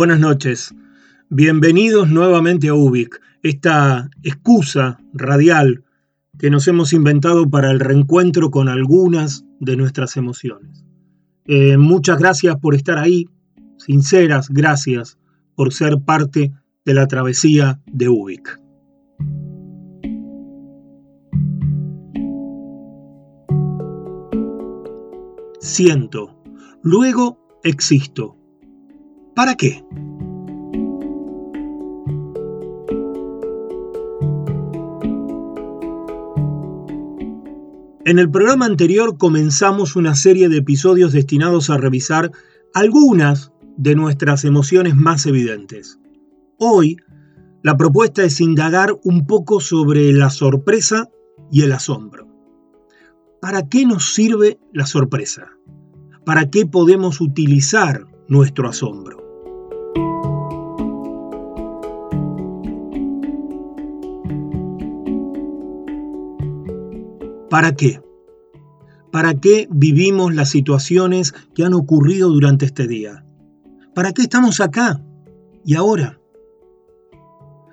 Buenas noches. Bienvenidos nuevamente a UBIC, esta excusa radial que nos hemos inventado para el reencuentro con algunas de nuestras emociones. Eh, muchas gracias por estar ahí, sinceras gracias por ser parte de la travesía de UBIC. Siento, luego existo ¿Para qué? En el programa anterior comenzamos una serie de episodios destinados a revisar algunas de nuestras emociones más evidentes. Hoy, la propuesta es indagar un poco sobre la sorpresa y el asombro. ¿Para qué nos sirve la sorpresa? ¿Para qué podemos utilizar nuestro asombro? ¿Para qué? ¿Para qué vivimos las situaciones que han ocurrido durante este día? ¿Para qué estamos acá y ahora?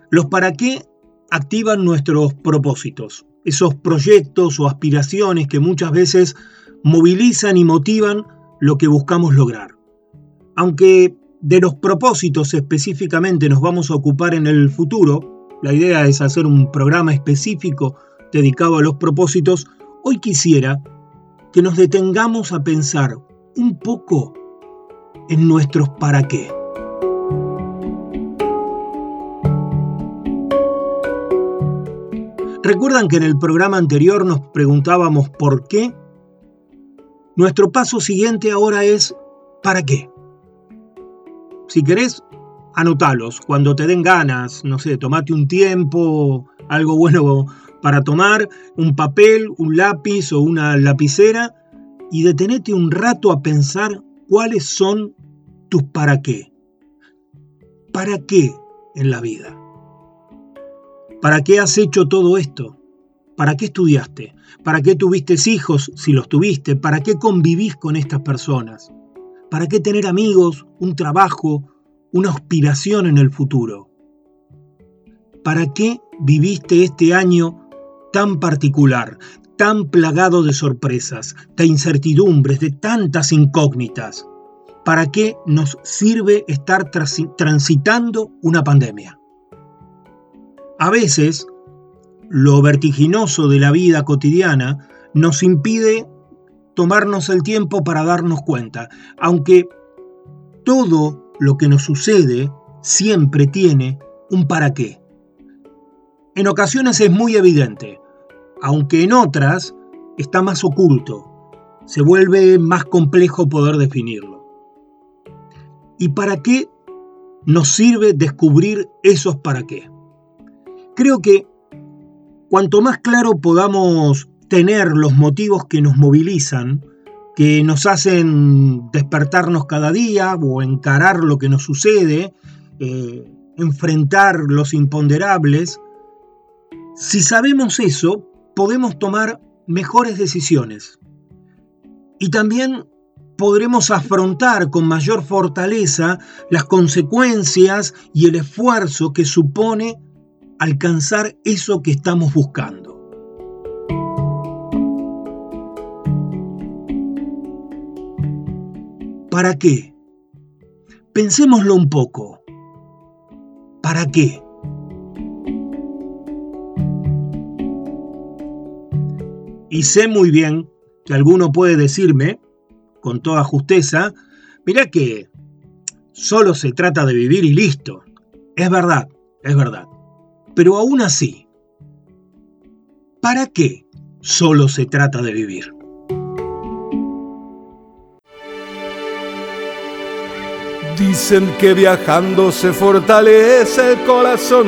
Los para qué activan nuestros propósitos, esos proyectos o aspiraciones que muchas veces movilizan y motivan lo que buscamos lograr. Aunque de los propósitos específicamente nos vamos a ocupar en el futuro, la idea es hacer un programa específico dedicado a los propósitos, hoy quisiera que nos detengamos a pensar un poco en nuestros para qué. ¿Recuerdan que en el programa anterior nos preguntábamos por qué? Nuestro paso siguiente ahora es ¿para qué? Si querés, anotalos. Cuando te den ganas, no sé, tomate un tiempo, algo bueno para tomar un papel, un lápiz o una lapicera y detenete un rato a pensar cuáles son tus para qué. ¿Para qué en la vida? ¿Para qué has hecho todo esto? ¿Para qué estudiaste? ¿Para qué tuviste hijos si los tuviste? ¿Para qué convivís con estas personas? ¿Para qué tener amigos, un trabajo, una aspiración en el futuro? ¿Para qué viviste este año tan particular, tan plagado de sorpresas, de incertidumbres, de tantas incógnitas? ¿Para qué nos sirve estar transitando una pandemia? A veces, lo vertiginoso de la vida cotidiana nos impide tomarnos el tiempo para darnos cuenta, aunque todo lo que nos sucede siempre tiene un para qué. En ocasiones es muy evidente, aunque en otras está más oculto, se vuelve más complejo poder definirlo. ¿Y para qué nos sirve descubrir esos para qué? Creo que cuanto más claro podamos tener los motivos que nos movilizan, que nos hacen despertarnos cada día o encarar lo que nos sucede, eh, enfrentar los imponderables, si sabemos eso, podemos tomar mejores decisiones. Y también podremos afrontar con mayor fortaleza las consecuencias y el esfuerzo que supone alcanzar eso que estamos buscando. ¿Para qué? Pensémoslo un poco. ¿Para qué? Y sé muy bien que alguno puede decirme, con toda justeza, mira que solo se trata de vivir y listo. Es verdad, es verdad. Pero aún así, ¿para qué solo se trata de vivir? Dicen que viajando se fortalece el corazón,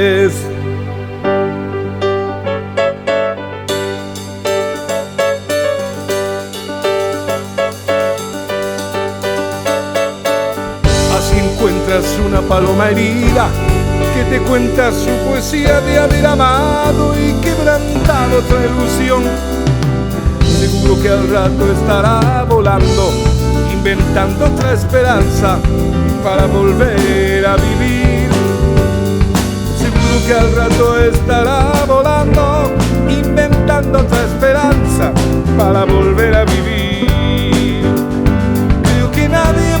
Su poesía de haber amado y quebrantado otra ilusión seguro que al rato estará volando, inventando otra esperanza para volver a vivir. Seguro que al rato estará volando, inventando otra esperanza para volver a vivir. Creo que nadie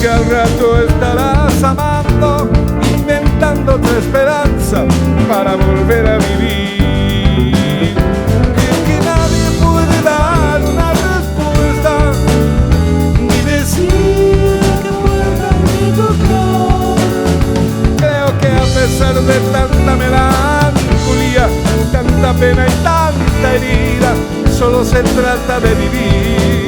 Que al rato estarás amando, inventando otra esperanza para volver a vivir. Creo que nadie puede dar una respuesta, ni decir que pueda ni tocar. Creo que a pesar de tanta melancolía, tanta pena y tanta herida, solo se trata de vivir.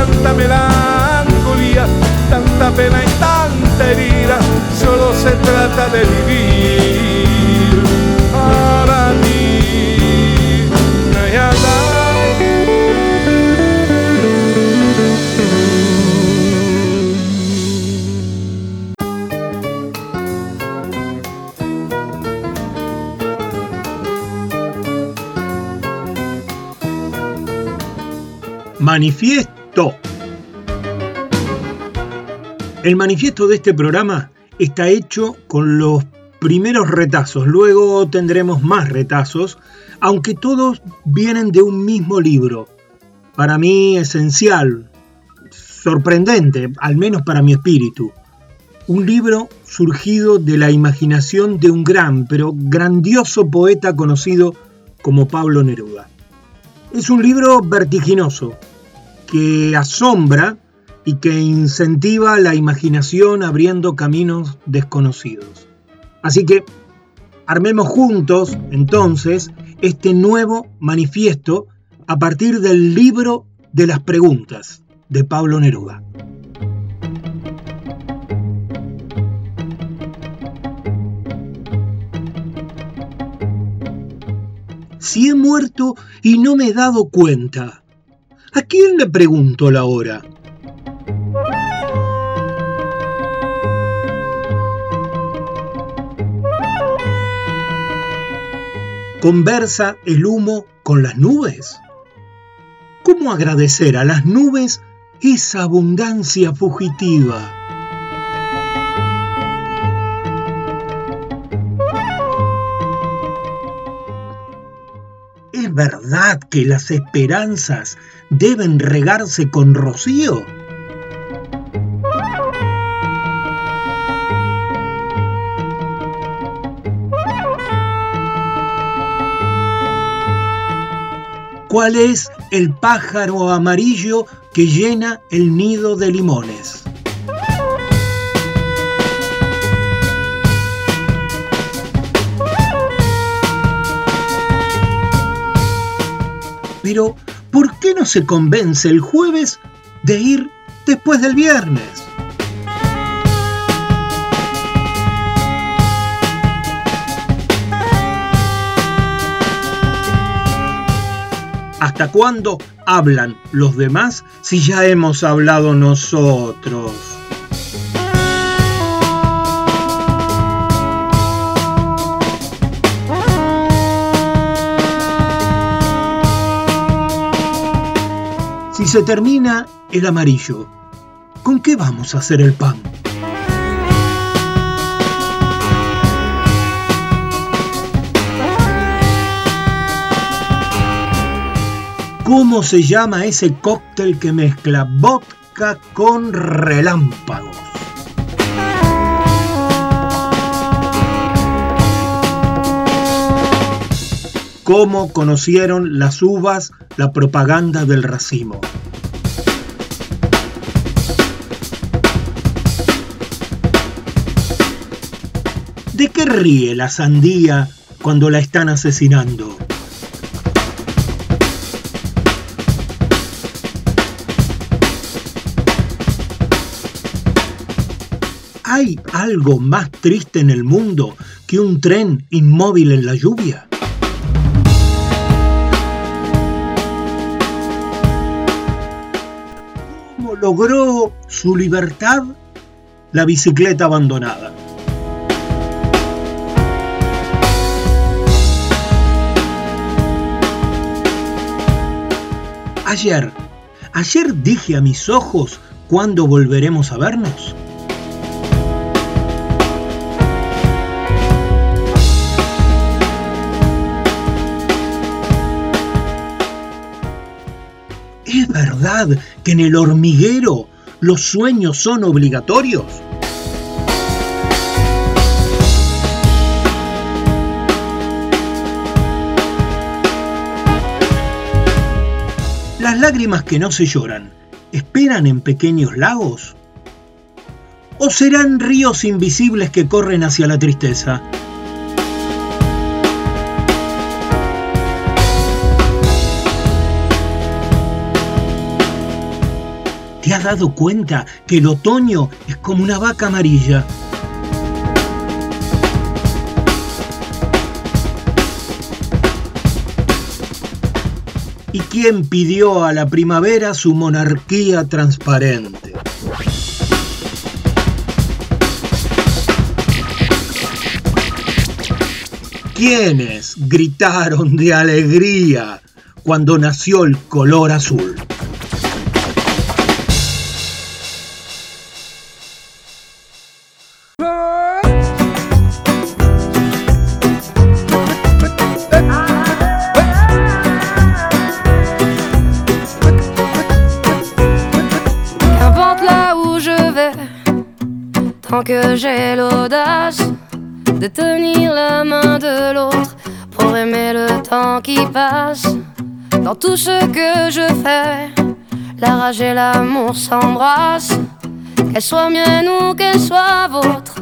tanta melancolía, tanta pena y tanta herida, solo se trata de vivir para ti. Ay, El manifiesto de este programa está hecho con los primeros retazos, luego tendremos más retazos, aunque todos vienen de un mismo libro. Para mí esencial, sorprendente, al menos para mi espíritu. Un libro surgido de la imaginación de un gran, pero grandioso poeta conocido como Pablo Neruda. Es un libro vertiginoso que asombra y que incentiva la imaginación abriendo caminos desconocidos. Así que armemos juntos, entonces, este nuevo manifiesto a partir del libro de las preguntas de Pablo Neruda. Si he muerto y no me he dado cuenta, ¿a quién le pregunto la hora? ¿Conversa el humo con las nubes? ¿Cómo agradecer a las nubes esa abundancia fugitiva? Verdad que las esperanzas deben regarse con rocío? ¿Cuál es el pájaro amarillo que llena el nido de limones? Pero, ¿por qué no se convence el jueves de ir después del viernes? ¿Hasta cuándo hablan los demás si ya hemos hablado nosotros? Si se termina el amarillo, ¿con qué vamos a hacer el pan? ¿Cómo se llama ese cóctel que mezcla vodka con relámpagos? ¿Cómo conocieron las uvas la propaganda del racimo? ¿De qué ríe la sandía cuando la están asesinando? ¿Hay algo más triste en el mundo que un tren inmóvil en la lluvia? Logró su libertad la bicicleta abandonada? Ayer, ayer dije a mis ojos cuándo volveremos a vernos. Verdad que en el hormiguero los sueños son obligatorios? Las lágrimas que no se lloran, ¿esperan en pequeños lagos? ¿O serán ríos invisibles que corren hacia la tristeza? ¿Te has dado cuenta que el otoño es como una vaca amarilla? ¿Y quién pidió a la primavera su monarquía transparente? ¿Quiénes gritaron de alegría cuando nació el color azul? Dans tout ce que je fais, La rage et l'amour s'embrassent, qu'elle soit mienne ou qu'elle soit vôtre.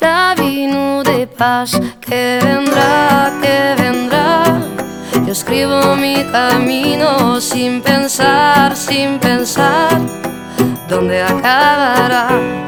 La vie nous dépasse, que vendrá, que vendrá. Yo escribo mi camino sin pensar, sin pensar dónde acabará?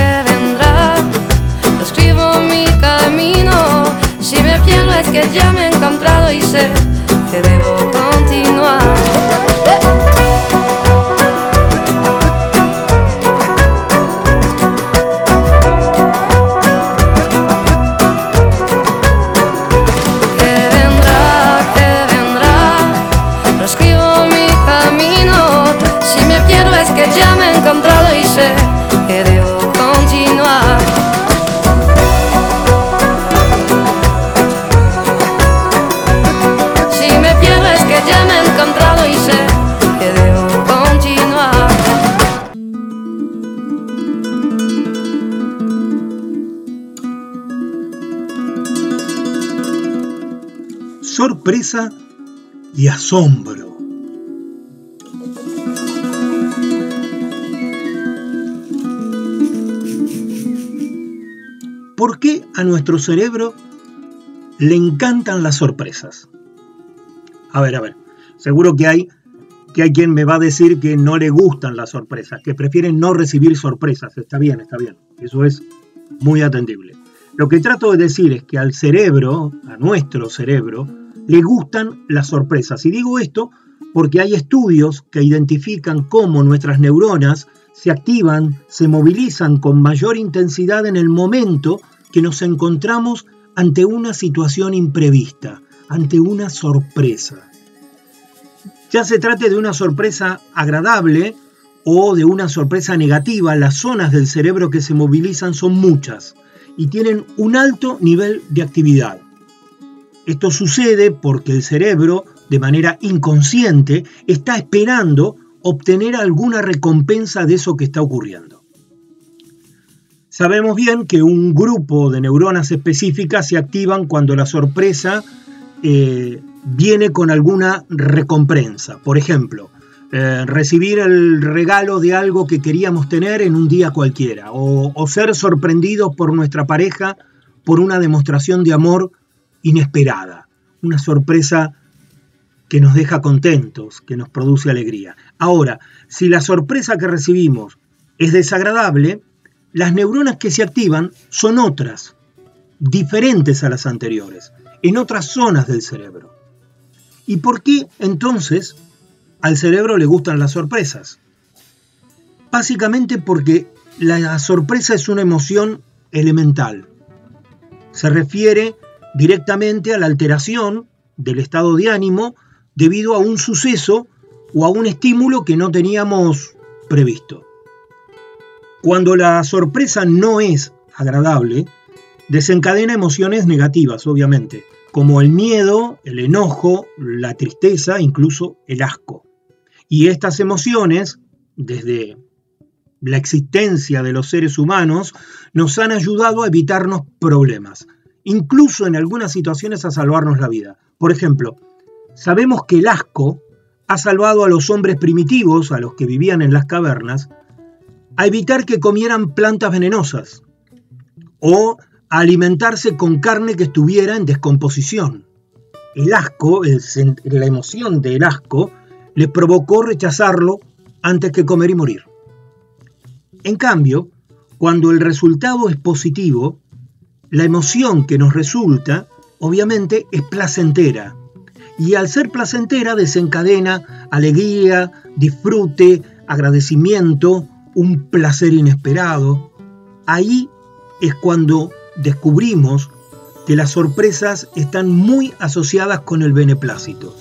mi camino, si me pierdo es que ya me he encontrado y sé que debo continuar. Sorpresa y asombro. ¿Por qué a nuestro cerebro le encantan las sorpresas? A ver, a ver, seguro que hay, que hay quien me va a decir que no le gustan las sorpresas, que prefieren no recibir sorpresas. Está bien, está bien, eso es muy atendible. Lo que trato de decir es que al cerebro, a nuestro cerebro, le gustan las sorpresas. Y digo esto porque hay estudios que identifican cómo nuestras neuronas se activan, se movilizan con mayor intensidad en el momento que nos encontramos ante una situación imprevista, ante una sorpresa. Ya se trate de una sorpresa agradable o de una sorpresa negativa, las zonas del cerebro que se movilizan son muchas y tienen un alto nivel de actividad. Esto sucede porque el cerebro, de manera inconsciente, está esperando obtener alguna recompensa de eso que está ocurriendo. Sabemos bien que un grupo de neuronas específicas se activan cuando la sorpresa eh, viene con alguna recompensa. Por ejemplo, eh, recibir el regalo de algo que queríamos tener en un día cualquiera, o, o ser sorprendidos por nuestra pareja por una demostración de amor inesperada, una sorpresa que nos deja contentos, que nos produce alegría. Ahora, si la sorpresa que recibimos es desagradable, las neuronas que se activan son otras, diferentes a las anteriores, en otras zonas del cerebro. ¿Y por qué entonces al cerebro le gustan las sorpresas? Básicamente porque la sorpresa es una emoción elemental. Se refiere directamente a la alteración del estado de ánimo debido a un suceso o a un estímulo que no teníamos previsto. Cuando la sorpresa no es agradable, desencadena emociones negativas, obviamente, como el miedo, el enojo, la tristeza, incluso el asco. Y estas emociones, desde la existencia de los seres humanos nos han ayudado a evitarnos problemas, incluso en algunas situaciones a salvarnos la vida. Por ejemplo, sabemos que el asco ha salvado a los hombres primitivos, a los que vivían en las cavernas, a evitar que comieran plantas venenosas o a alimentarse con carne que estuviera en descomposición. El asco, la emoción del asco, les provocó rechazarlo antes que comer y morir. En cambio, cuando el resultado es positivo, la emoción que nos resulta, obviamente, es placentera. Y al ser placentera desencadena alegría, disfrute, agradecimiento, un placer inesperado. Ahí es cuando descubrimos que las sorpresas están muy asociadas con el beneplácito.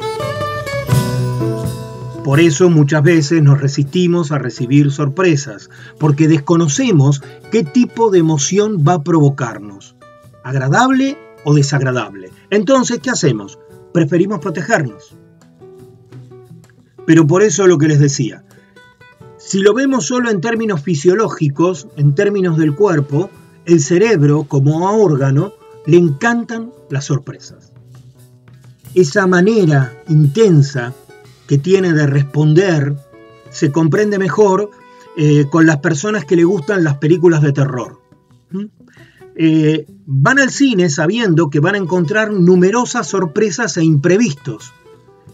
Por eso muchas veces nos resistimos a recibir sorpresas, porque desconocemos qué tipo de emoción va a provocarnos, agradable o desagradable. Entonces, ¿qué hacemos? Preferimos protegernos. Pero por eso lo que les decía, si lo vemos solo en términos fisiológicos, en términos del cuerpo, el cerebro como órgano le encantan las sorpresas. Esa manera intensa que tiene de responder se comprende mejor eh, con las personas que le gustan las películas de terror. ¿Mm? Eh, van al cine sabiendo que van a encontrar numerosas sorpresas e imprevistos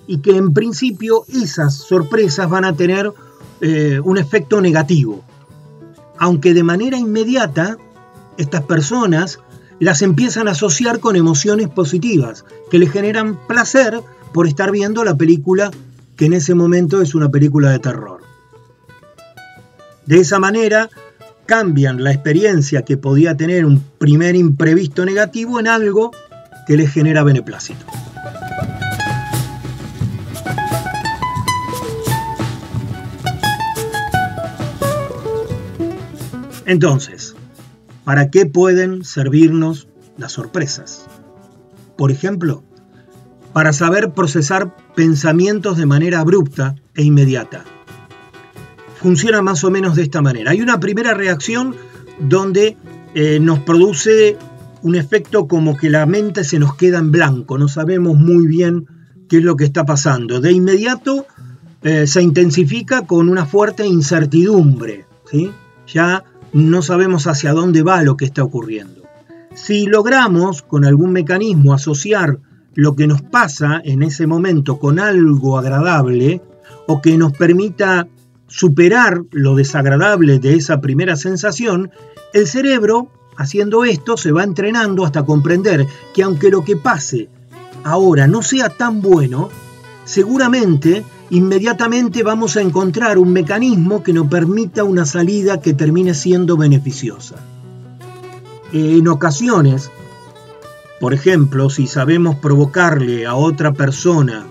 y que en principio esas sorpresas van a tener eh, un efecto negativo, aunque de manera inmediata estas personas las empiezan a asociar con emociones positivas que les generan placer por estar viendo la película que en ese momento es una película de terror. De esa manera, cambian la experiencia que podía tener un primer imprevisto negativo en algo que les genera beneplácito. Entonces, ¿para qué pueden servirnos las sorpresas? Por ejemplo, para saber procesar pensamientos de manera abrupta e inmediata. Funciona más o menos de esta manera. Hay una primera reacción donde eh, nos produce un efecto como que la mente se nos queda en blanco, no sabemos muy bien qué es lo que está pasando. De inmediato eh, se intensifica con una fuerte incertidumbre, ¿sí? ya no sabemos hacia dónde va lo que está ocurriendo. Si logramos con algún mecanismo asociar lo que nos pasa en ese momento con algo agradable o que nos permita superar lo desagradable de esa primera sensación, el cerebro, haciendo esto, se va entrenando hasta comprender que aunque lo que pase ahora no sea tan bueno, seguramente inmediatamente vamos a encontrar un mecanismo que nos permita una salida que termine siendo beneficiosa. En ocasiones, por ejemplo, si sabemos provocarle a otra persona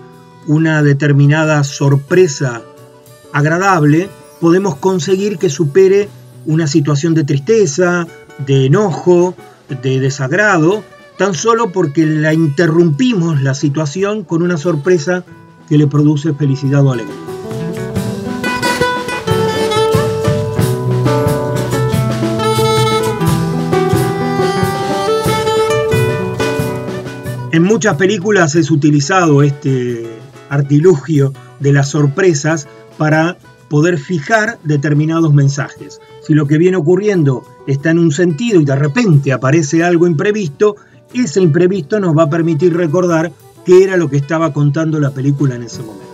una determinada sorpresa agradable, podemos conseguir que supere una situación de tristeza, de enojo, de desagrado, tan solo porque la interrumpimos la situación con una sorpresa que le produce felicidad o alegría. En muchas películas es utilizado este artilugio de las sorpresas para poder fijar determinados mensajes. Si lo que viene ocurriendo está en un sentido y de repente aparece algo imprevisto, ese imprevisto nos va a permitir recordar qué era lo que estaba contando la película en ese momento.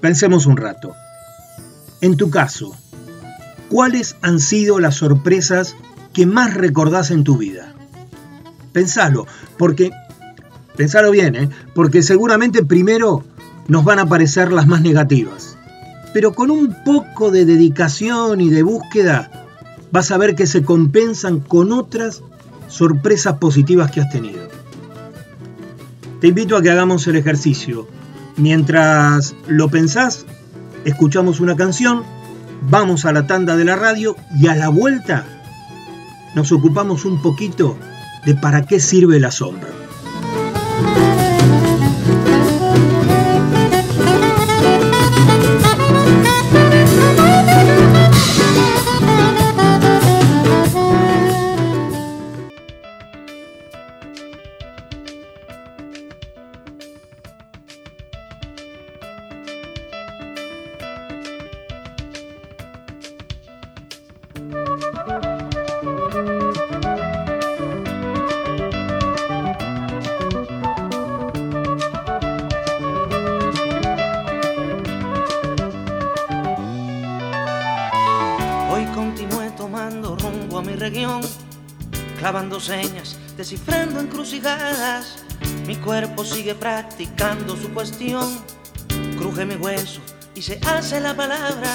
Pensemos un rato. En tu caso, ¿cuáles han sido las sorpresas que más recordás en tu vida? Pensalo, porque, pensalo bien, ¿eh? porque seguramente primero nos van a parecer las más negativas. Pero con un poco de dedicación y de búsqueda, vas a ver que se compensan con otras sorpresas positivas que has tenido. Te invito a que hagamos el ejercicio Mientras lo pensás, escuchamos una canción, vamos a la tanda de la radio y a la vuelta nos ocupamos un poquito de para qué sirve la sombra. Sigue practicando su cuestión. Cruje mi hueso y se hace la palabra.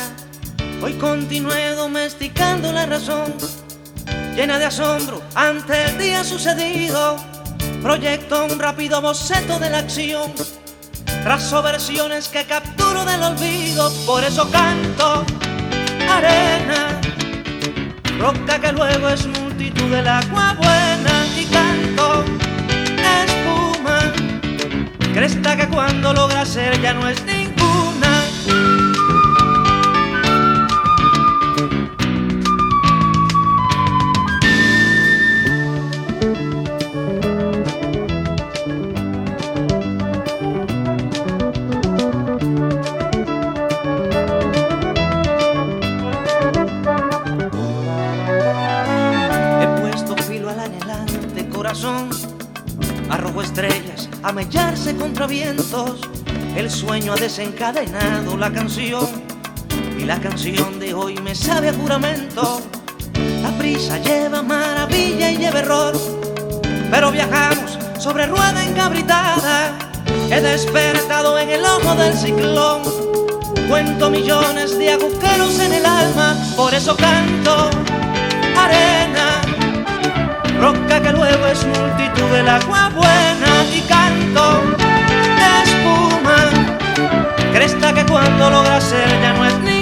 Hoy continué domesticando la razón, llena de asombro ante el día sucedido. Proyecto un rápido boceto de la acción. Trazo versiones que capturo del olvido, por eso canto arena, roca que luego es multitud del agua buena espuma, cresta que cuando logra ser ya no es. Mellarse contra vientos. El sueño ha desencadenado la canción y la canción de hoy me sabe a juramento. La prisa lleva maravilla y lleva error, pero viajamos sobre rueda encabritada. He despertado en el ojo del ciclón. Cuento millones de agujeros en el alma, por eso canto arena roca que luego es multitud del agua buena y canto cresta que cuando logra ser ya no es ni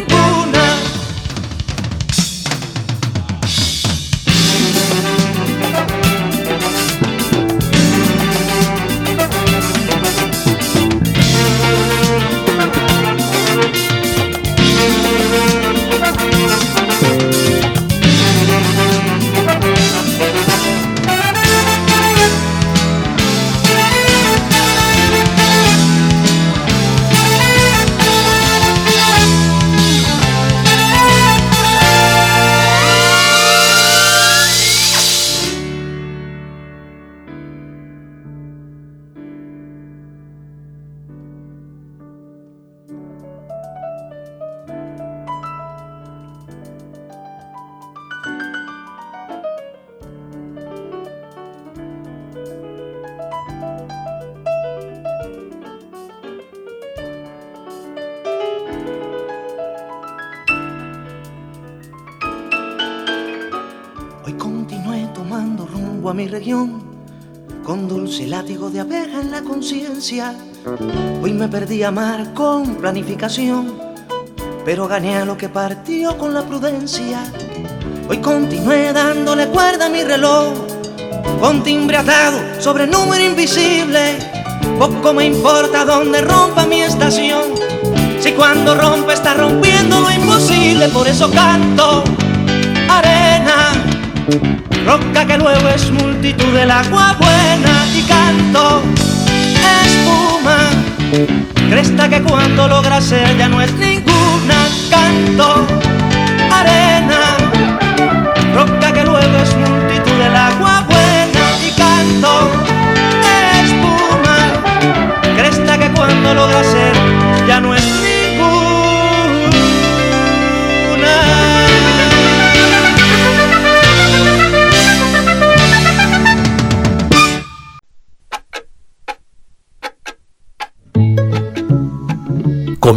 con dulce látigo de abeja en la conciencia. Hoy me perdí a amar con planificación, pero gané a lo que partió con la prudencia. Hoy continué dándole cuerda a mi reloj, con timbre atado sobre número invisible. Poco me importa dónde rompa mi estación, si cuando rompe está rompiendo lo imposible, por eso canto arena roca que luego es multitud del agua buena y canto. Espuma, cresta que cuando logra ser ya no es ninguna, canto arena, roca que luego es multitud del agua buena y canto. Espuma, cresta que cuando logra ser ya no es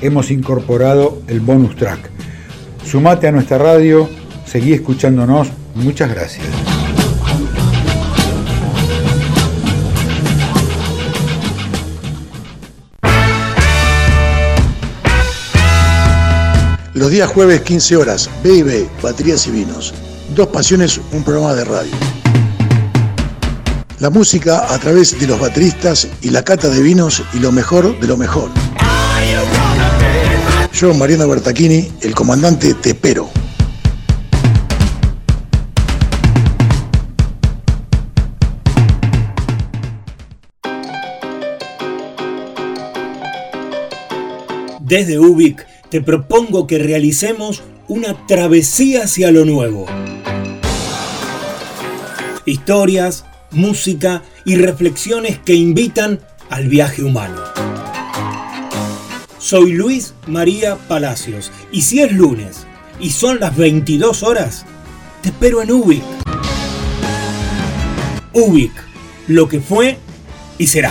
hemos incorporado el bonus track. Sumate a nuestra radio, seguí escuchándonos, muchas gracias. Los días jueves 15 horas, B&B, Baterías y Vinos. Dos Pasiones, un programa de radio la música a través de los bateristas y la cata de vinos y lo mejor de lo mejor. Yo, Mariano Bertachini, el comandante, te espero. Desde Ubik te propongo que realicemos una travesía hacia lo nuevo. Historias, música y reflexiones que invitan al viaje humano. Soy Luis María Palacios y si es lunes y son las 22 horas, te espero en Ubic. Ubic, lo que fue y será.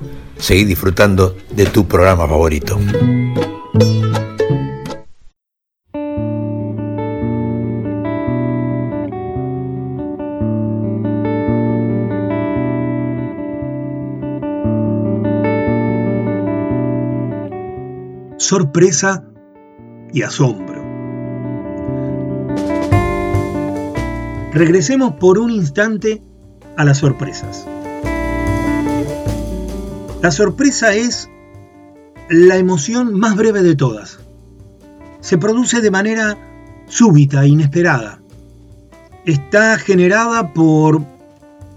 seguir disfrutando de tu programa favorito. Sorpresa y asombro. Regresemos por un instante a las sorpresas. La sorpresa es la emoción más breve de todas. Se produce de manera súbita, inesperada. Está generada por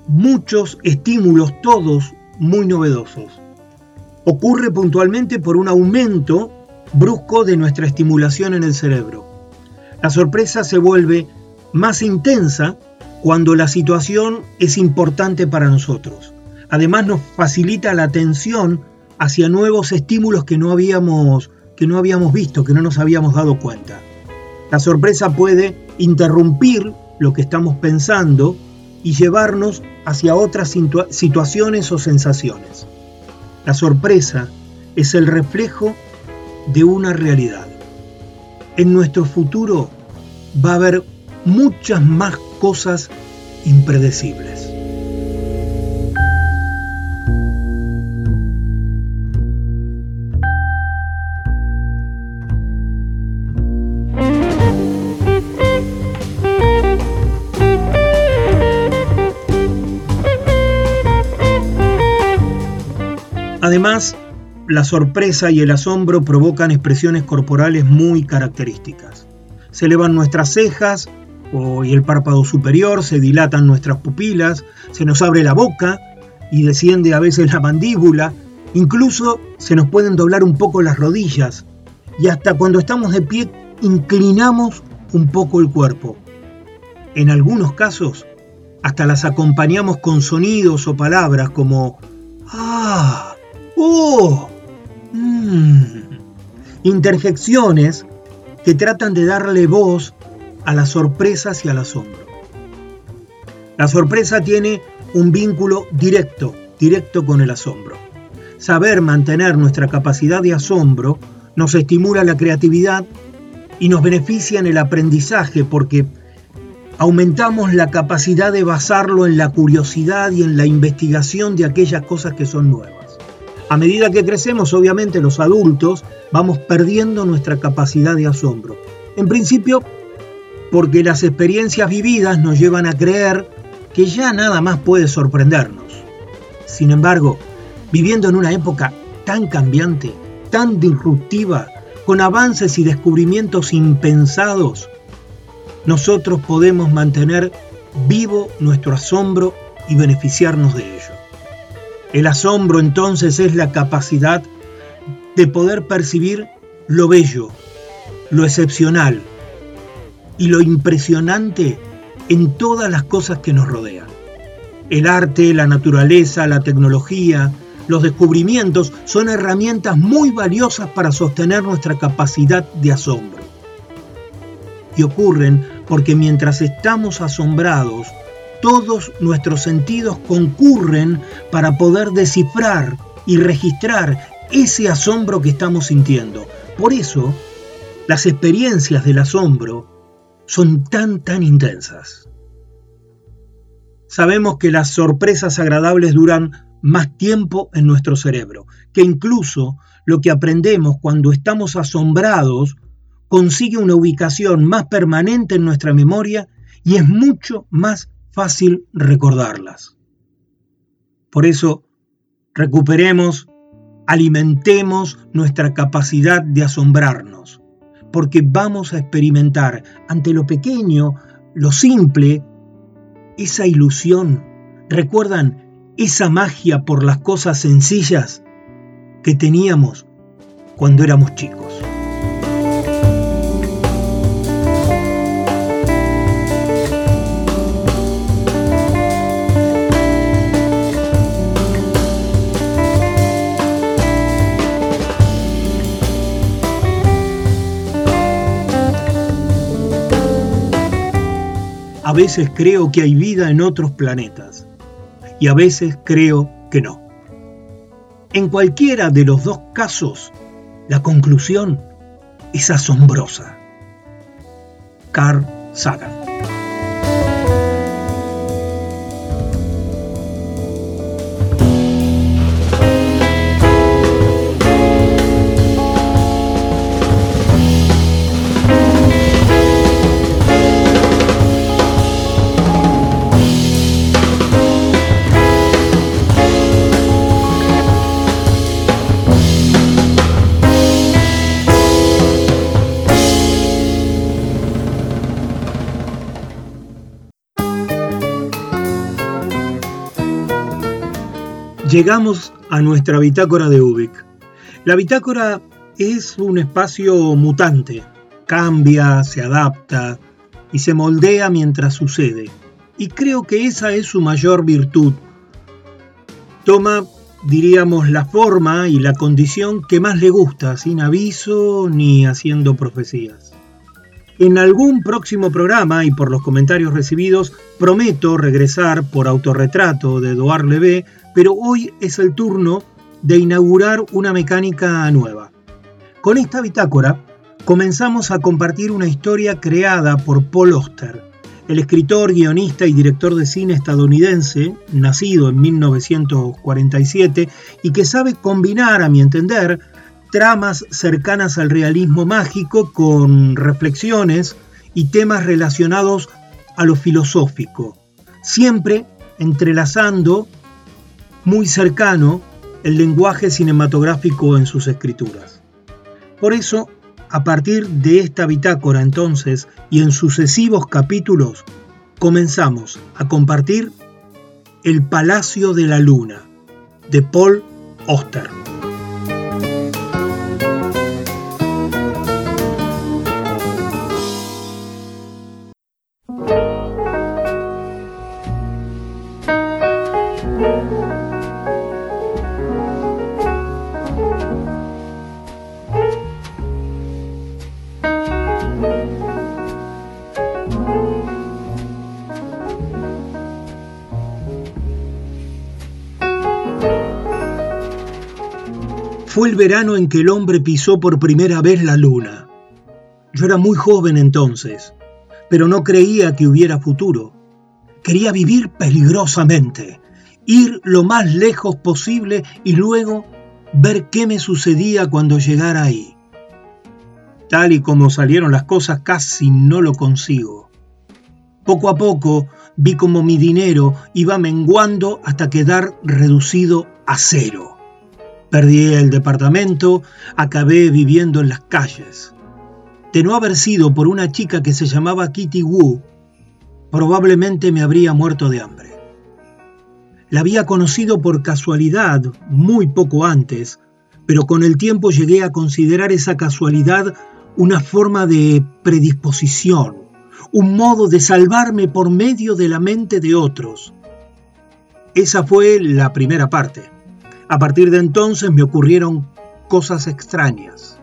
muchos estímulos, todos muy novedosos. Ocurre puntualmente por un aumento brusco de nuestra estimulación en el cerebro. La sorpresa se vuelve más intensa cuando la situación es importante para nosotros. Además nos facilita la atención hacia nuevos estímulos que no habíamos, que no habíamos visto, que no nos habíamos dado cuenta. La sorpresa puede interrumpir lo que estamos pensando y llevarnos hacia otras situaciones o sensaciones. La sorpresa es el reflejo de una realidad. En nuestro futuro va a haber muchas más cosas impredecibles. Además, la sorpresa y el asombro provocan expresiones corporales muy características. Se elevan nuestras cejas y el párpado superior, se dilatan nuestras pupilas, se nos abre la boca y desciende a veces la mandíbula, incluso se nos pueden doblar un poco las rodillas y hasta cuando estamos de pie inclinamos un poco el cuerpo. En algunos casos, hasta las acompañamos con sonidos o palabras como ¡Ah! ¡Oh! Mm. Interjecciones que tratan de darle voz a las sorpresas y al asombro. La sorpresa tiene un vínculo directo, directo con el asombro. Saber mantener nuestra capacidad de asombro nos estimula la creatividad y nos beneficia en el aprendizaje porque aumentamos la capacidad de basarlo en la curiosidad y en la investigación de aquellas cosas que son nuevas. A medida que crecemos, obviamente los adultos vamos perdiendo nuestra capacidad de asombro. En principio, porque las experiencias vividas nos llevan a creer que ya nada más puede sorprendernos. Sin embargo, viviendo en una época tan cambiante, tan disruptiva, con avances y descubrimientos impensados, nosotros podemos mantener vivo nuestro asombro y beneficiarnos de ello. El asombro entonces es la capacidad de poder percibir lo bello, lo excepcional y lo impresionante en todas las cosas que nos rodean. El arte, la naturaleza, la tecnología, los descubrimientos son herramientas muy valiosas para sostener nuestra capacidad de asombro. Y ocurren porque mientras estamos asombrados, todos nuestros sentidos concurren para poder descifrar y registrar ese asombro que estamos sintiendo. Por eso, las experiencias del asombro son tan, tan intensas. Sabemos que las sorpresas agradables duran más tiempo en nuestro cerebro, que incluso lo que aprendemos cuando estamos asombrados consigue una ubicación más permanente en nuestra memoria y es mucho más fácil recordarlas. Por eso, recuperemos, alimentemos nuestra capacidad de asombrarnos, porque vamos a experimentar ante lo pequeño, lo simple, esa ilusión. ¿Recuerdan esa magia por las cosas sencillas que teníamos cuando éramos chicos? A veces creo que hay vida en otros planetas y a veces creo que no. En cualquiera de los dos casos, la conclusión es asombrosa. Carl Sagan Llegamos a nuestra bitácora de Ubik. La bitácora es un espacio mutante, cambia, se adapta y se moldea mientras sucede. Y creo que esa es su mayor virtud. Toma, diríamos, la forma y la condición que más le gusta, sin aviso ni haciendo profecías. En algún próximo programa y por los comentarios recibidos, prometo regresar por autorretrato de Eduard Levé pero hoy es el turno de inaugurar una mecánica nueva. Con esta bitácora comenzamos a compartir una historia creada por Paul Oster, el escritor, guionista y director de cine estadounidense, nacido en 1947 y que sabe combinar, a mi entender, tramas cercanas al realismo mágico con reflexiones y temas relacionados a lo filosófico, siempre entrelazando muy cercano el lenguaje cinematográfico en sus escrituras. Por eso, a partir de esta bitácora entonces y en sucesivos capítulos, comenzamos a compartir El Palacio de la Luna de Paul Oster. Verano en que el hombre pisó por primera vez la luna. Yo era muy joven entonces, pero no creía que hubiera futuro. Quería vivir peligrosamente, ir lo más lejos posible y luego ver qué me sucedía cuando llegara ahí. Tal y como salieron las cosas casi no lo consigo. Poco a poco vi como mi dinero iba menguando hasta quedar reducido a cero. Perdí el departamento, acabé viviendo en las calles. De no haber sido por una chica que se llamaba Kitty Wu, probablemente me habría muerto de hambre. La había conocido por casualidad muy poco antes, pero con el tiempo llegué a considerar esa casualidad una forma de predisposición, un modo de salvarme por medio de la mente de otros. Esa fue la primera parte. A partir de entonces me ocurrieron cosas extrañas.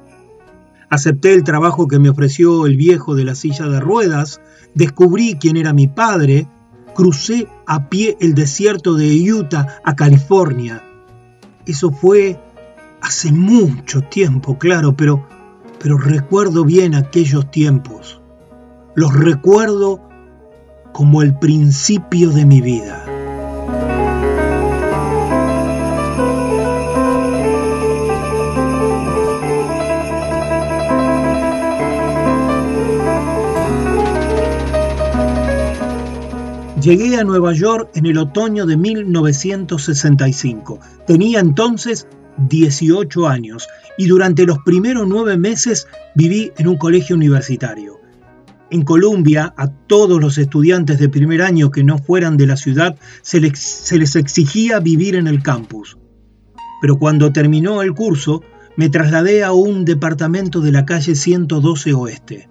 Acepté el trabajo que me ofreció el viejo de la silla de ruedas, descubrí quién era mi padre, crucé a pie el desierto de Utah a California. Eso fue hace mucho tiempo, claro, pero, pero recuerdo bien aquellos tiempos. Los recuerdo como el principio de mi vida. Llegué a Nueva York en el otoño de 1965. Tenía entonces 18 años y durante los primeros nueve meses viví en un colegio universitario. En Colombia, a todos los estudiantes de primer año que no fueran de la ciudad se les, se les exigía vivir en el campus. Pero cuando terminó el curso, me trasladé a un departamento de la calle 112 Oeste.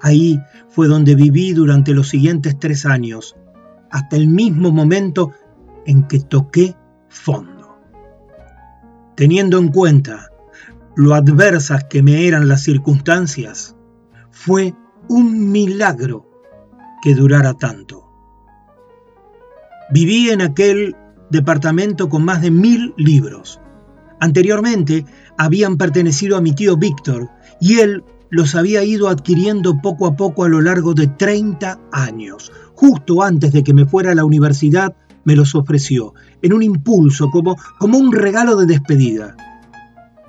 Ahí fue donde viví durante los siguientes tres años, hasta el mismo momento en que toqué fondo. Teniendo en cuenta lo adversas que me eran las circunstancias, fue un milagro que durara tanto. Viví en aquel departamento con más de mil libros. Anteriormente habían pertenecido a mi tío Víctor y él los había ido adquiriendo poco a poco a lo largo de 30 años. Justo antes de que me fuera a la universidad, me los ofreció, en un impulso, como, como un regalo de despedida.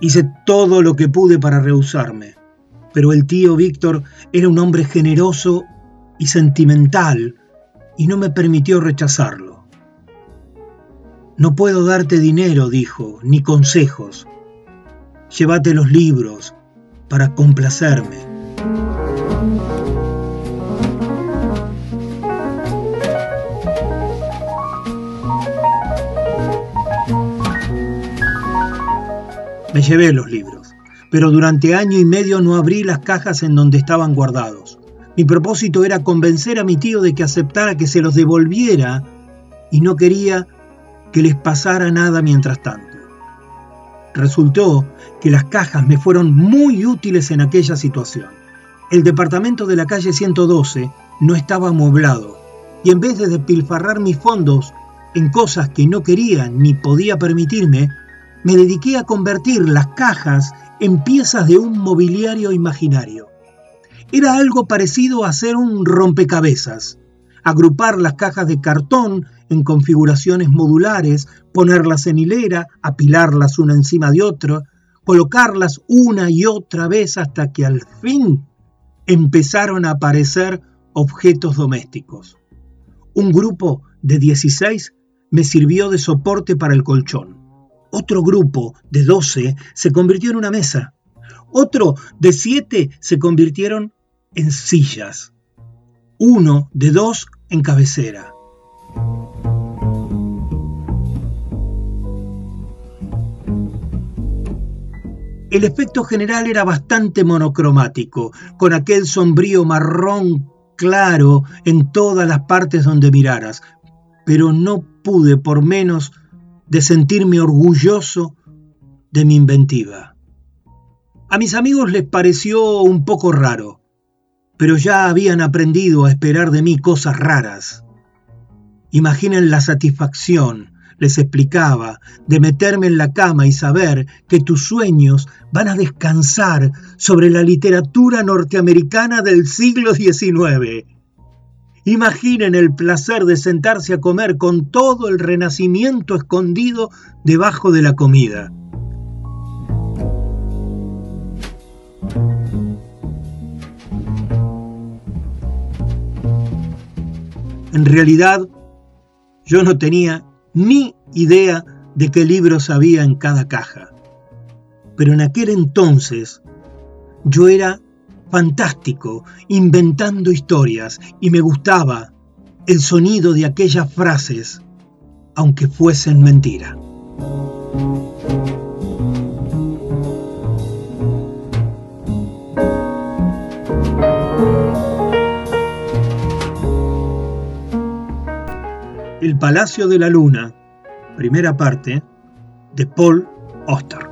Hice todo lo que pude para rehusarme, pero el tío Víctor era un hombre generoso y sentimental y no me permitió rechazarlo. No puedo darte dinero, dijo, ni consejos. Llévate los libros, para complacerme. Me llevé los libros, pero durante año y medio no abrí las cajas en donde estaban guardados. Mi propósito era convencer a mi tío de que aceptara que se los devolviera y no quería que les pasara nada mientras tanto. Resultó que las cajas me fueron muy útiles en aquella situación. El departamento de la calle 112 no estaba amueblado y en vez de despilfarrar mis fondos en cosas que no quería ni podía permitirme, me dediqué a convertir las cajas en piezas de un mobiliario imaginario. Era algo parecido a hacer un rompecabezas, agrupar las cajas de cartón en configuraciones modulares, ponerlas en hilera, apilarlas una encima de otra, colocarlas una y otra vez hasta que al fin empezaron a aparecer objetos domésticos. Un grupo de 16 me sirvió de soporte para el colchón. Otro grupo de 12 se convirtió en una mesa. Otro de 7 se convirtieron en sillas. Uno de dos en cabecera. El efecto general era bastante monocromático, con aquel sombrío marrón claro en todas las partes donde miraras, pero no pude por menos de sentirme orgulloso de mi inventiva. A mis amigos les pareció un poco raro, pero ya habían aprendido a esperar de mí cosas raras. Imaginen la satisfacción, les explicaba, de meterme en la cama y saber que tus sueños van a descansar sobre la literatura norteamericana del siglo XIX Imaginen el placer de sentarse a comer con todo el renacimiento escondido debajo de la comida. En realidad, yo no tenía ni idea de qué libros había en cada caja. Pero en aquel entonces yo era fantástico, inventando historias, y me gustaba el sonido de aquellas frases, aunque fuesen mentira. El Palacio de la Luna, primera parte, de Paul Oster.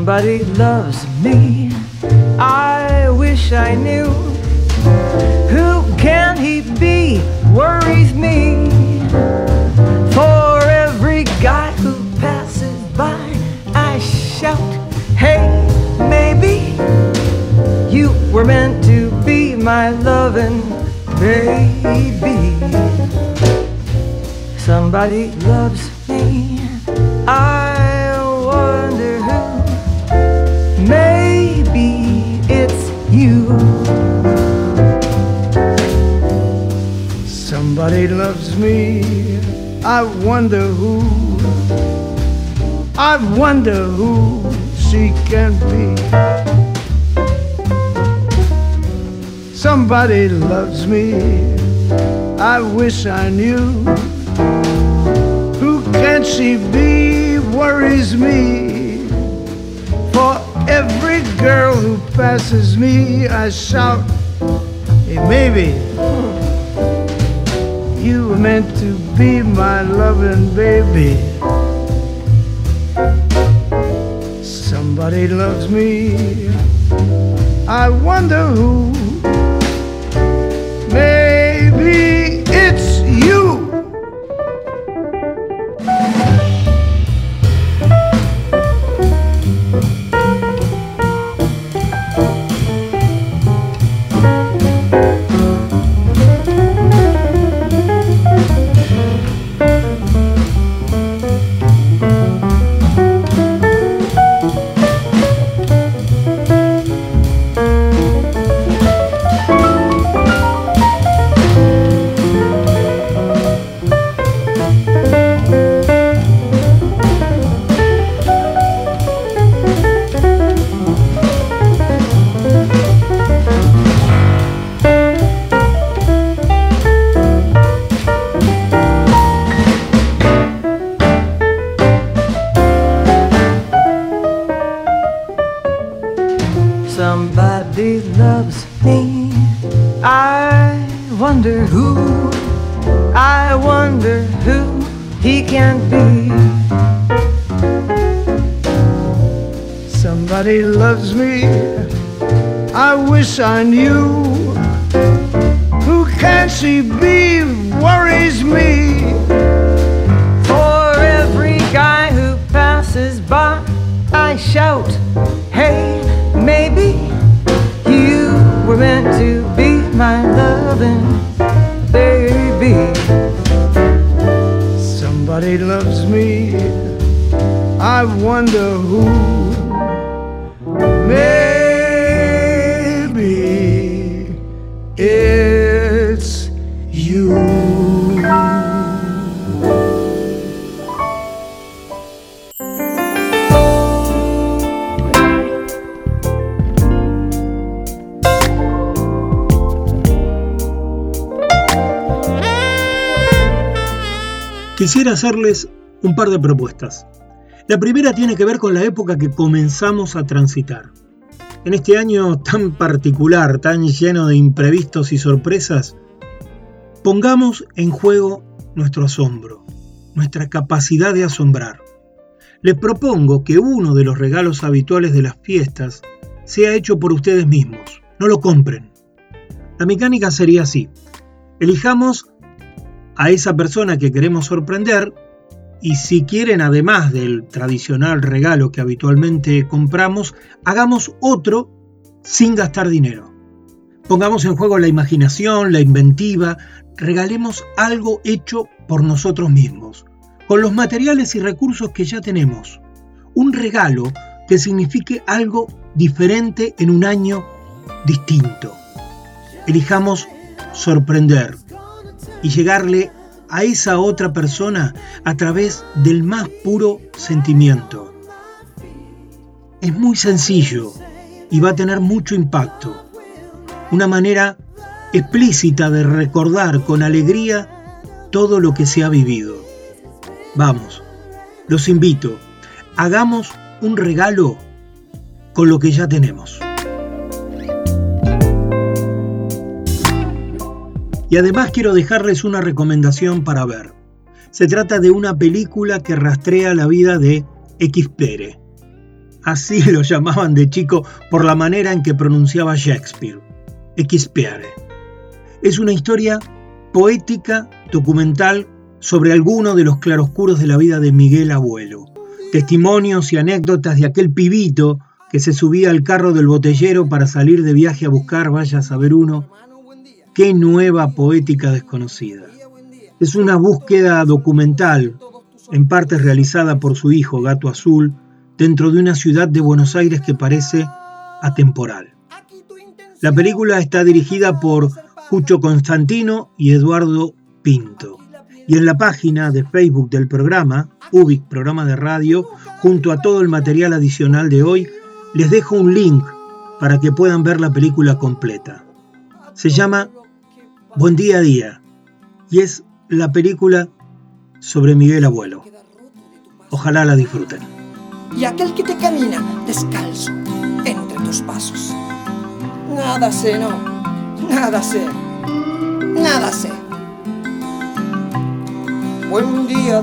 Somebody loves me. I wish I knew. Who can he be? Worries me. For every guy who passes by, I shout, Hey, maybe you were meant to be my loving baby. Somebody loves me. I somebody loves me. I wonder who, I wonder who she can be. Somebody loves me, I wish I knew. Who can she be worries me. For every girl who passes me, I shout, hey, maybe you were meant to be my loving baby. Somebody loves me. I wonder who. wonder who, I wonder who he can be. Somebody loves me, I wish I knew. Who can she be? Loves me. I wonder who. Hacerles un par de propuestas. La primera tiene que ver con la época que comenzamos a transitar. En este año tan particular, tan lleno de imprevistos y sorpresas, pongamos en juego nuestro asombro, nuestra capacidad de asombrar. Les propongo que uno de los regalos habituales de las fiestas sea hecho por ustedes mismos. No lo compren. La mecánica sería así. Elijamos a esa persona que queremos sorprender y si quieren, además del tradicional regalo que habitualmente compramos, hagamos otro sin gastar dinero. Pongamos en juego la imaginación, la inventiva, regalemos algo hecho por nosotros mismos, con los materiales y recursos que ya tenemos. Un regalo que signifique algo diferente en un año distinto. Elijamos sorprender y llegarle a esa otra persona a través del más puro sentimiento. Es muy sencillo y va a tener mucho impacto. Una manera explícita de recordar con alegría todo lo que se ha vivido. Vamos, los invito, hagamos un regalo con lo que ya tenemos. Y además quiero dejarles una recomendación para ver. Se trata de una película que rastrea la vida de X Pere. Así lo llamaban de chico por la manera en que pronunciaba Shakespeare. X Pere. Es una historia poética, documental, sobre alguno de los claroscuros de la vida de Miguel Abuelo. Testimonios y anécdotas de aquel pibito que se subía al carro del botellero para salir de viaje a buscar, vaya a saber uno, Qué nueva poética desconocida. Es una búsqueda documental, en parte realizada por su hijo, Gato Azul, dentro de una ciudad de Buenos Aires que parece atemporal. La película está dirigida por Cucho Constantino y Eduardo Pinto. Y en la página de Facebook del programa, UBIC Programa de Radio, junto a todo el material adicional de hoy, les dejo un link para que puedan ver la película completa. Se llama Buen día a día y es la película sobre Miguel Abuelo. Ojalá la disfruten. Y aquel que te camina descalzo entre tus pasos. Nada sé, no, nada sé, nada sé. Buen día,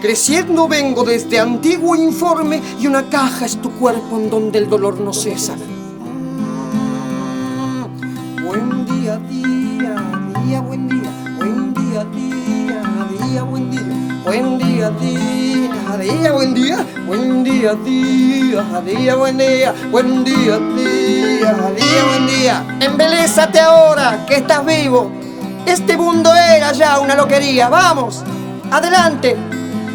Creciendo vengo desde antiguo informe y una caja es tu cuerpo en donde el dolor no cesa. Buen día, día, día, buen día. Buen día, día, día, buen día. Buen día, día, día, buen día. Buen día, día, día, buen día. Buen día, día, día, buen día. Embelésate ahora que estás vivo. Este mundo era ya una loquería. Vamos, adelante.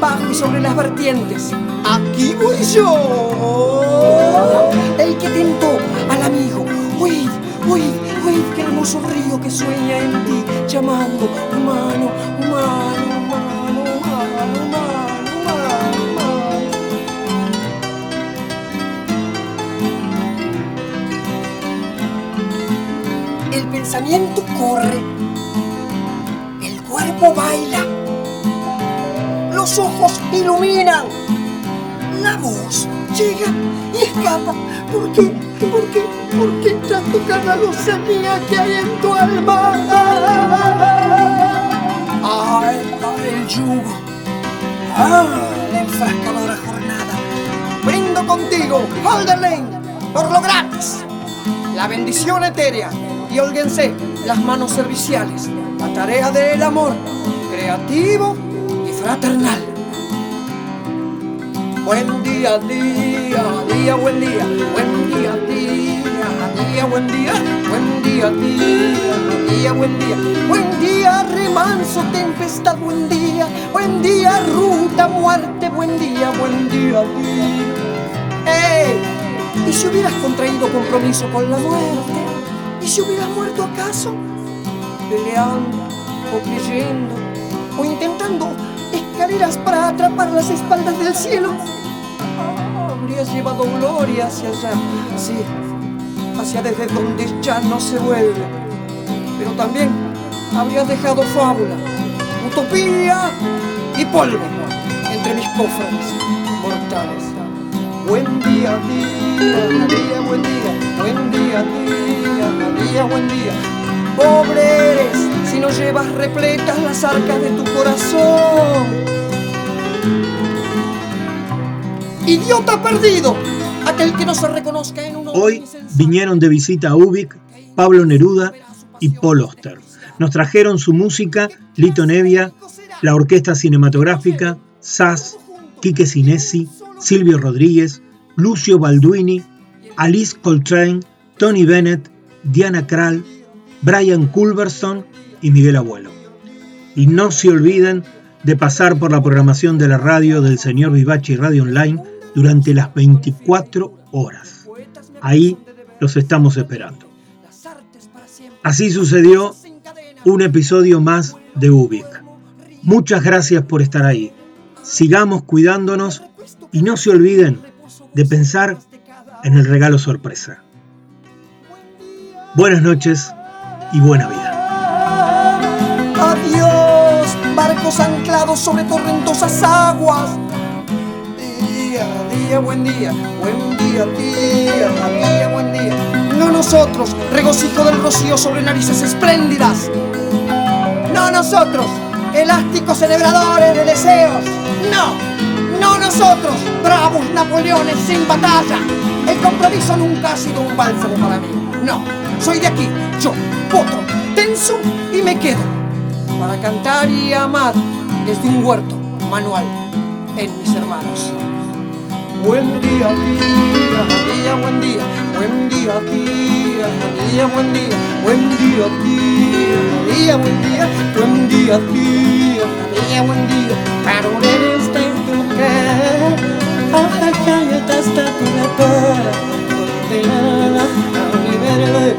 bajo y sobre las vertientes. Aquí voy yo, el que tentó al amigo. Oíd, oíd, oíd, qué hermoso río que sueña en ti, llamando humano, humano, humano, humano, humano, humano, humano. El pensamiento corre, el cuerpo baila, los ojos iluminan, la voz llega y escapa. ¿Por qué? ¿Por qué? ¿Por qué cada lozanía que hay en tu alma? ¡Ay, el yugo! ¡Ah, la enfrascadora jornada! Brindo contigo, Halderlane, por lo gratis. La bendición etérea y holguense las manos serviciales. La tarea del amor, creativo fraternal. Buen día, día, día, buen día, buen día, día, día, buen día, buen día, día, día, buen día, buen día, remanso, tempestad, buen día, buen día, ruta, muerte, buen día, buen día, día. ¡Ey! ¿Y si hubieras contraído compromiso con la muerte? ¿Y si hubieras muerto acaso? Peleando, o creyendo, o intentando escaleras para atrapar las espaldas del cielo. Habrías llevado gloria hacia allá, sí, hacia desde donde ya no se vuelve. Pero también habrías dejado fábula, utopía y polvo entre mis cofres mortales. Buen día, día, día, buen día, buen día, día, día, buen día. Pobre eres si no llevas repletas las arcas de tu corazón. Idiota perdido, aquel que no se reconozca en un Hoy vinieron de visita a Ubik, Pablo Neruda y Paul Oster. Nos trajeron su música Lito Nevia, la Orquesta Cinematográfica, SAS, Quique Sinesi, Silvio Rodríguez, Lucio Balduini, Alice Coltrane, Tony Bennett, Diana Krall, Brian Culberson y Miguel Abuelo. Y no se olviden de pasar por la programación de la radio del señor Vivachi Radio Online durante las 24 horas. Ahí los estamos esperando. Así sucedió un episodio más de Ubik. Muchas gracias por estar ahí. Sigamos cuidándonos y no se olviden de pensar en el regalo sorpresa. Buenas noches y buena vida. Barcos anclados sobre torrentosas aguas. Día, día, buen día, buen día, día, día, buen día. No nosotros, regocijo del rocío sobre narices espléndidas. No nosotros, elásticos celebradores de deseos. No, no nosotros, bravos Napoleones sin batalla. El compromiso nunca ha sido un bálsamo para mí. No, soy de aquí, yo, potro, tenso y me quedo para cantar y amar desde un huerto manual en mis hermanos. Buen día, día, día, buen día, buen día, día, día, buen día, buen día, día, día, buen día, buen día, día, día, buen día, para un este tocar, a calle hasta tu lapara, condenada a liberarle,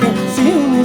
porque si un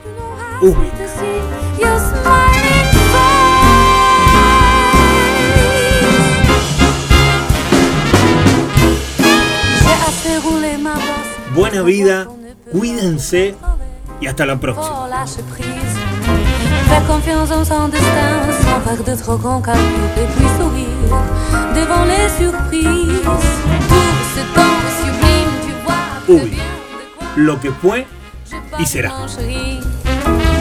Ubik. Buena vida, cuídense y hasta la próxima. Faire confiance en son destin sans faire de trop grand calcul et puis sourire devant les surprises. Tout ce temps sublime, tu vois. que Ubi, bien lo que fue y será.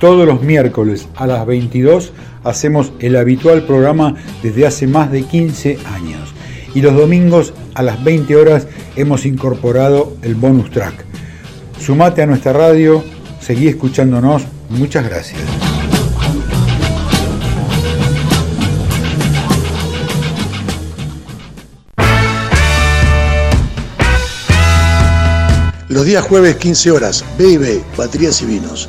Todos los miércoles a las 22 hacemos el habitual programa desde hace más de 15 años. Y los domingos a las 20 horas hemos incorporado el bonus track. Sumate a nuestra radio, seguí escuchándonos. Muchas gracias. Los días jueves 15 horas, B&B, Baterías y Vinos.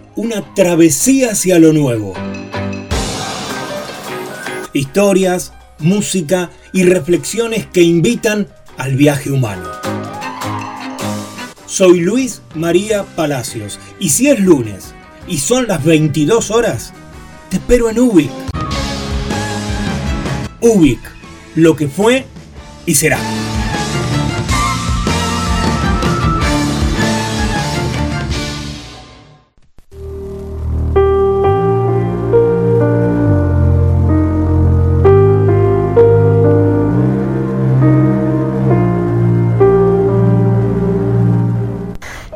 una travesía hacia lo nuevo. Historias, música y reflexiones que invitan al viaje humano. Soy Luis María Palacios y si es lunes y son las 22 horas, te espero en Ubic. Ubic, lo que fue y será.